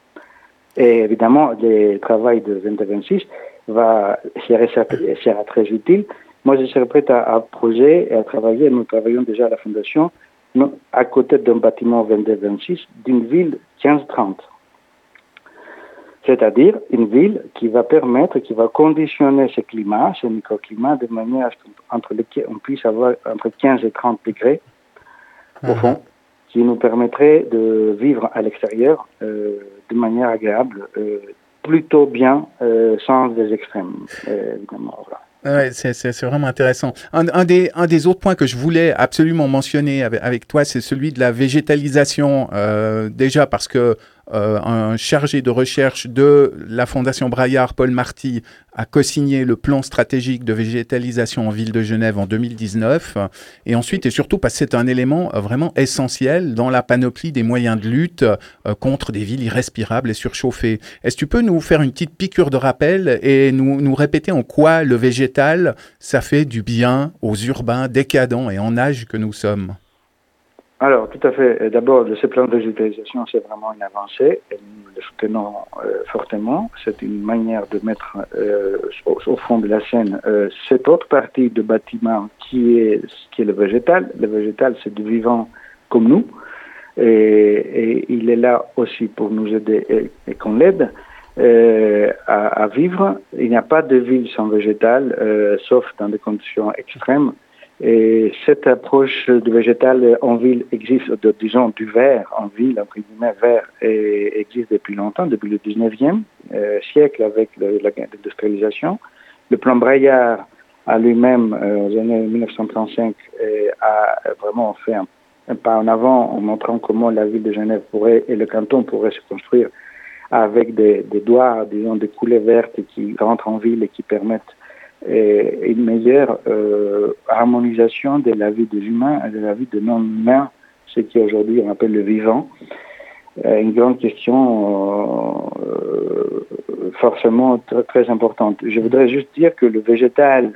K: Et évidemment, le travail de 2026 va, sera, très utile. Moi, je serais prêt à, à projet et à travailler, nous travaillons déjà à la Fondation, à côté d'un bâtiment 22-26 d'une ville 15-30. C'est-à-dire une ville qui va permettre, qui va conditionner ce climat, ce microclimat, de manière à ce qu'on puisse avoir entre 15 et 30 degrés, au mhm. fond, qui nous permettrait de vivre à l'extérieur euh, de manière agréable, euh, plutôt bien, euh, sans des extrêmes, évidemment. Voilà.
C: Ouais, c'est vraiment intéressant. Un, un, des, un des autres points que je voulais absolument mentionner avec, avec toi, c'est celui de la végétalisation. Euh, déjà parce que euh, un chargé de recherche de la Fondation Braillard, Paul Marty, a co-signé le plan stratégique de végétalisation en ville de Genève en 2019. Et ensuite, et surtout parce que c'est un élément euh, vraiment essentiel dans la panoplie des moyens de lutte euh, contre des villes irrespirables et surchauffées. Est-ce que tu peux nous faire une petite piqûre de rappel et nous, nous répéter en quoi le végétal, ça fait du bien aux urbains décadents et en âge que nous sommes?
K: Alors, tout à fait. D'abord, ce plan de digitalisation, c'est vraiment une avancée et nous le soutenons euh, fortement. C'est une manière de mettre euh, au, fond de la scène euh, cette autre partie de bâtiment qui est, qui est le végétal. Le végétal, c'est du vivant comme nous. Et, il est là aussi pour nous aider et, qu'on l'aide. À, à, vivre. Il n'y a pas de ville sans végétal, sauf dans des conditions extrêmes. Et cette approche du végétal en ville existe, disons, du vert en ville, entre guillemets, vert, et existe depuis longtemps, depuis le 19e euh, siècle avec l'industrialisation. Le plan Braillard a lui-même, euh, aux années 1935, euh, a vraiment fait un, pas en avant en montrant comment la ville de Genève pourrait et le canton pourraient se construire avec des, des doigts, disons, des coulées vertes qui rentrent en ville et qui permettent et une meilleure harmonisation de la vie des humains et de la vie des non-humains, ce qui aujourd'hui on appelle le vivant. une grande question forcément très, importante. Je voudrais juste dire que le végétal,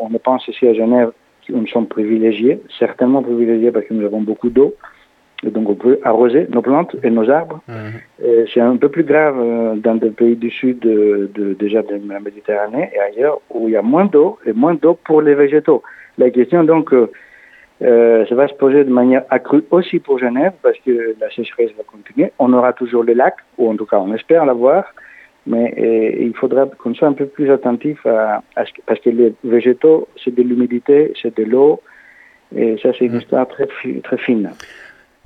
K: on le pense ici à Genève, nous sommes privilégiés, certainement privilégiés parce que nous avons beaucoup d'eau. Et donc on peut arroser nos plantes et nos arbres. Mhm. C'est un peu plus grave euh, dans des pays du sud de, de, déjà de la Méditerranée et ailleurs où il y a moins d'eau et moins d'eau pour les végétaux. La question donc, euh, euh, ça va se poser de manière accrue aussi pour Genève parce que la sécheresse va continuer. On aura toujours les lacs, ou en tout cas on espère l'avoir, mais il faudra qu'on soit un peu plus attentif à, ce parce que les végétaux, c'est de l'humidité, c'est de l'eau, et ça c'est une mm. histoire très, très fine.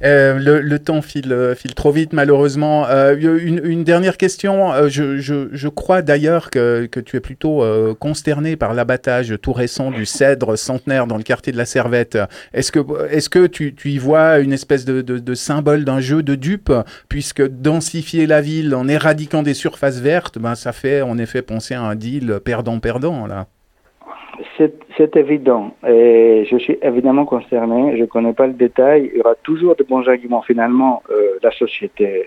C: Euh, le, temps file, euh, file, trop vite, malheureusement. Euh, une, dernière question. Je, je, crois d'ailleurs que, que, tu es plutôt consterné par l'abattage tout récent du cèdre centenaire dans le quartier de la Servette. Est-ce que, est que tu, tu, y vois une espèce de, de, de symbole d'un jeu de dupe, puisque densifier la ville en éradiquant des surfaces vertes, ben, ça fait en effet penser à un deal perdant-perdant, là
K: c'est évident. Et je suis évidemment concerné. Je ne connais pas le détail. Il y aura toujours de bons arguments. Finalement, euh, la société,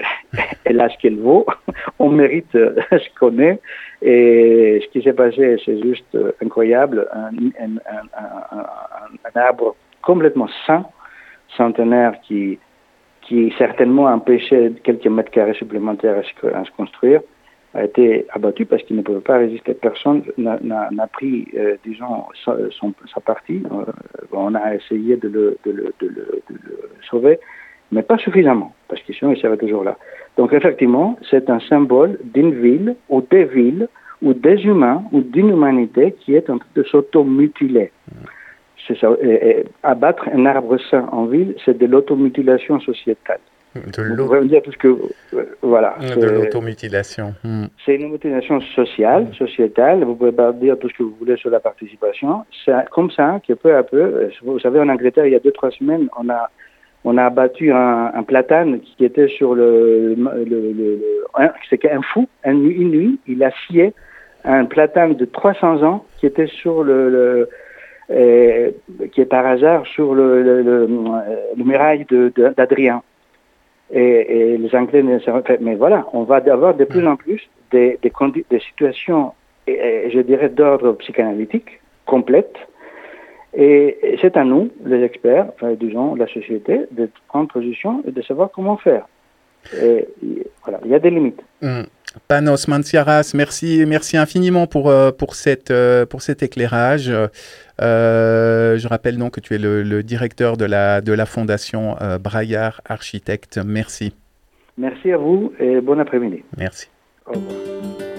K: est là ce qu'elle vaut. On mérite euh, ce qu'on est. Et ce qui s'est passé, c'est juste euh, incroyable. Un, arbre complètement sain, centenaire, qui, qui certainement empêchait quelques mètres carrés supplémentaires à se construire a été abattu parce qu'il ne pouvait pas résister. Personne n'a pris, euh, disons, sa, partie. Euh, on a essayé de le, sauver, mais pas suffisamment, parce que sinon il serait toujours là. Donc effectivement, c'est un symbole d'une ville ou des villes ou des humains ou d'une humanité qui est en train de s'automutiler. abattre un arbre sain en ville, c'est de l'automutilation sociétale. De dire tout ce que. Euh, voilà.
C: De l'automutilation.
K: Hmm. C'est une mutilation sociale, hmm. sociétale. Vous pouvez pas dire tout ce que vous voulez sur la participation. C'est comme ça que peu à peu, euh, vous savez, en Angleterre, il y a deux, trois semaines, on a, on a abattu un, un platane qui était sur le. le, le, c'est un fou, une nuit, une nuit, il a scié un platane de 300 ans qui était sur le, euh, qui est par hasard sur le, le, le, le muraille d'Adrien. De, et, les Anglais ne savent pas. Mais voilà, on va avoir de plus en plus des, des, des situations, je dirais, d'ordre psychanalytique complètes. Et, c'est à nous, les experts, enfin, disons, la société, de prendre position et de savoir comment faire. Et voilà, il y a des limites.
C: Mmh. Panos Manciaras, merci, merci infiniment pour, euh, pour, cette, euh, pour cet éclairage. Euh, je rappelle donc que tu es le, directeur de la, de la fondation Braillard Architecte. Merci.
K: Merci à vous et bon après-midi.
C: Merci. Au revoir.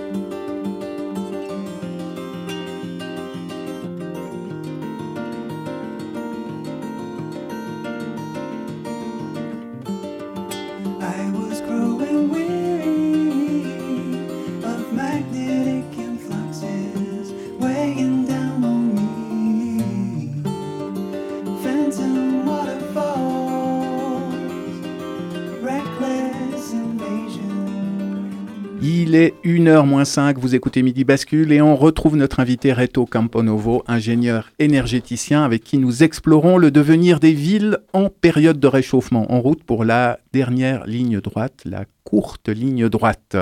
C: Il est 1h moins 5, vous écoutez Midi Bascule et on retrouve notre invité Reto Camponovo, ingénieur énergéticien avec qui nous explorons le devenir des villes en période de réchauffement. En route pour la dernière ligne droite, la courte ligne droite.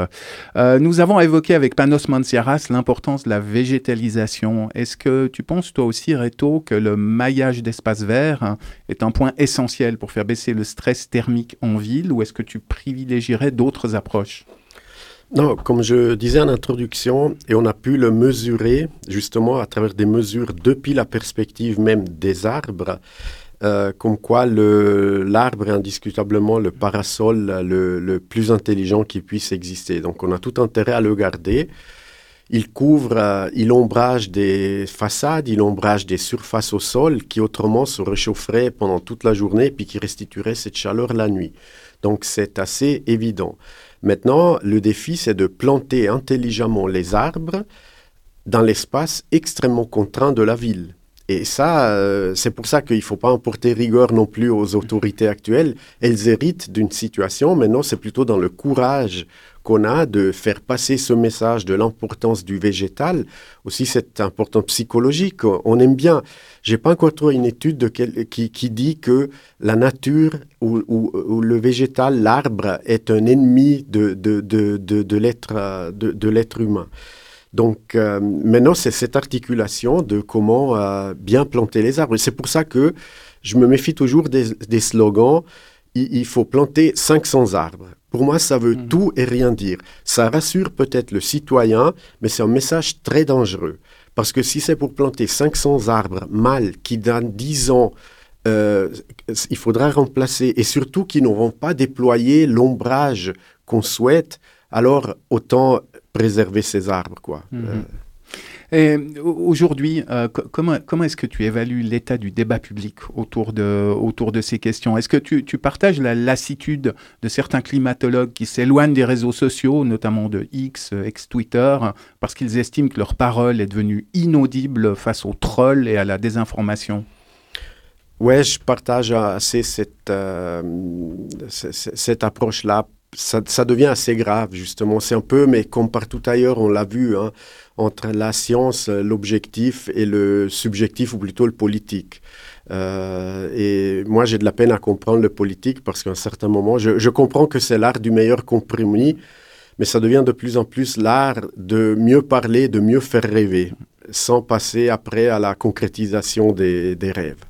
C: Euh, nous avons évoqué avec Panos Manciaras l'importance de la végétalisation. Est-ce que tu penses toi aussi, Reto, que le maillage d'espaces verts est un point essentiel pour faire baisser le stress thermique en ville ou est-ce que tu privilégierais d'autres approches?
E: Non, comme je disais en introduction, et on a pu le mesurer justement à travers des mesures depuis la perspective même des arbres, euh, comme quoi l'arbre est indiscutablement le parasol le, le, plus intelligent qui puisse exister. Donc on a tout intérêt à le garder. Il couvre, euh, il ombrage des façades, il ombrage des surfaces au sol qui autrement se réchaufferaient pendant toute la journée puis qui restitueraient cette chaleur la nuit. Donc c'est assez évident. Maintenant, le défi, c'est de planter intelligemment les arbres dans l'espace extrêmement contraint de la ville. Et ça, euh, c'est pour ça qu'il ne faut pas emporter rigueur non plus aux autorités actuelles. Elles héritent d'une situation, maintenant c'est plutôt dans le courage qu'on a de faire passer ce message de l'importance du végétal. Aussi, c'est important psychologique. On aime bien. J'ai pas encore trouvé une étude de qui, qui, dit que la nature ou, ou, le végétal, l'arbre, est un ennemi de, de, de, de, l'être humain. Donc euh, maintenant, c'est cette articulation de comment euh, bien planter les arbres. C'est pour ça que je me méfie toujours des slogans. Il, faut planter 500 arbres. Pour moi, ça veut mmh. tout et rien dire. Ça rassure peut-être le citoyen, mais c'est un message très dangereux. Parce que si c'est pour planter 500 arbres mâles qui dans 10 ans euh, il faudra remplacer, et surtout qui n'auront pas déployé l'ombrage qu'on souhaite, alors autant préserver ces arbres. Quoi.
C: Mhm. Euh, et aujourd'hui, euh, comment, est-ce que tu évalues l'état du débat public autour de, ces questions? Est-ce que tu, partages la lassitude de certains climatologues qui s'éloignent des réseaux sociaux, notamment de X, ex-Twitter, parce qu'ils estiment que leur parole est devenue inaudible face aux trolls et à la désinformation?
E: Ouais, je partage assez cette, euh, cette approche-là ça, devient assez grave, justement. C'est un peu, mais comme partout ailleurs, on l'a vu, hein, entre la science, l'objectif et le subjectif, ou plutôt le politique. Euh, et moi, j'ai de la peine à comprendre le politique parce qu'à un certain moment, je, je comprends que c'est l'art du meilleur compromis, mais ça devient de plus en plus l'art de mieux parler, de mieux faire rêver, sans passer après à la concrétisation des, des rêves.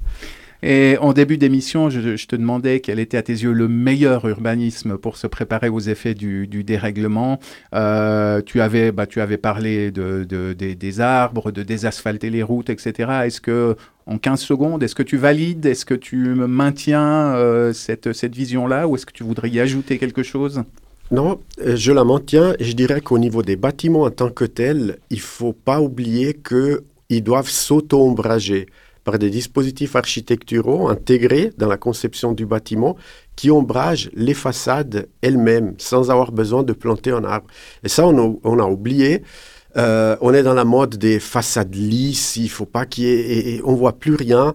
C: Et en début d'émission, je, te demandais quel était à tes yeux le meilleur urbanisme pour se préparer aux effets du, dérèglement. Euh, tu, avais, bah, tu avais parlé de, des arbres, de désasphalter les routes, etc. Est-ce que, en 15 secondes, est-ce que tu valides, est-ce que tu maintiens euh, cette, cette vision-là ou est-ce que tu voudrais y ajouter quelque chose?
E: Non, euh, je la maintiens je dirais qu'au niveau des bâtiments en tant que tels, il ne faut pas oublier qu'ils doivent s'auto-ombrager par des dispositifs architecturaux intégrés dans la conception du bâtiment qui ombragent les façades elles-mêmes sans avoir besoin de planter un arbre. Et ça, on a, oublié. Euh, on est dans la mode des façades lisses, il faut pas qu'il y ait... Et, on voit plus rien.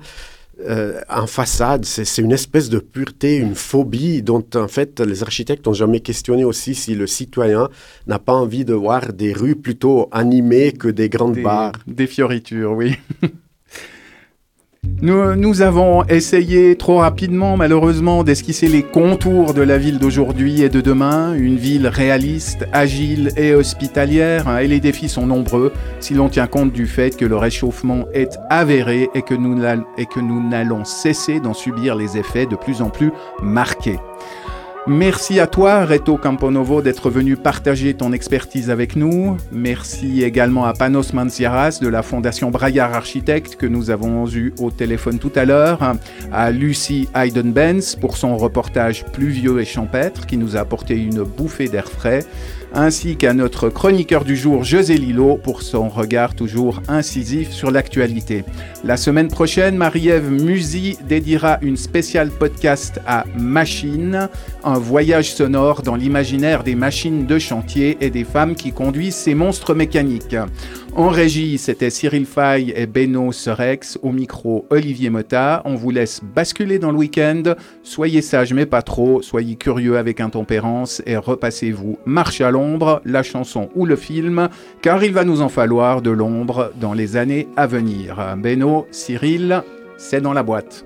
E: Euh, en façade, c'est une espèce de pureté, une phobie dont en fait les architectes n'ont jamais questionné aussi si le citoyen n'a pas envie de voir des rues plutôt animées que des grandes barres.
C: Des fioritures, oui. Nous, avons essayé trop rapidement, malheureusement, d'esquisser les contours de la ville d'aujourd'hui et de demain, une ville réaliste, agile et hospitalière, hein, et les défis sont nombreux si l'on tient compte du fait que le réchauffement est avéré et que nous n'allons cesser d'en subir les effets de plus en plus marqués. Merci à toi, Reto Camponovo, d'être venu partager ton expertise avec nous. Merci également à Panos Manciaras de la Fondation Braillard Architecte que nous avons eu au téléphone tout à l'heure, à Lucie Hayden-Benz pour son reportage pluvieux et champêtre qui nous a apporté une bouffée d'air frais ainsi qu'à notre chroniqueur du jour José Lilo pour son regard toujours incisif sur l'actualité. La semaine prochaine, Marie-Ève Musy dédiera une spéciale podcast à Machine, un voyage sonore dans l'imaginaire des machines de chantier et des femmes qui conduisent ces monstres mécaniques. En régie, c'était Cyril Fay et Beno Serex. Au micro, Olivier Mota. On vous laisse basculer dans le week-end. Soyez sages, mais pas trop. Soyez curieux avec intempérance et repassez-vous Marche à l'ombre, la chanson ou le film, car il va nous en falloir de l'ombre dans les années à venir. Beno, Cyril, c'est dans la boîte.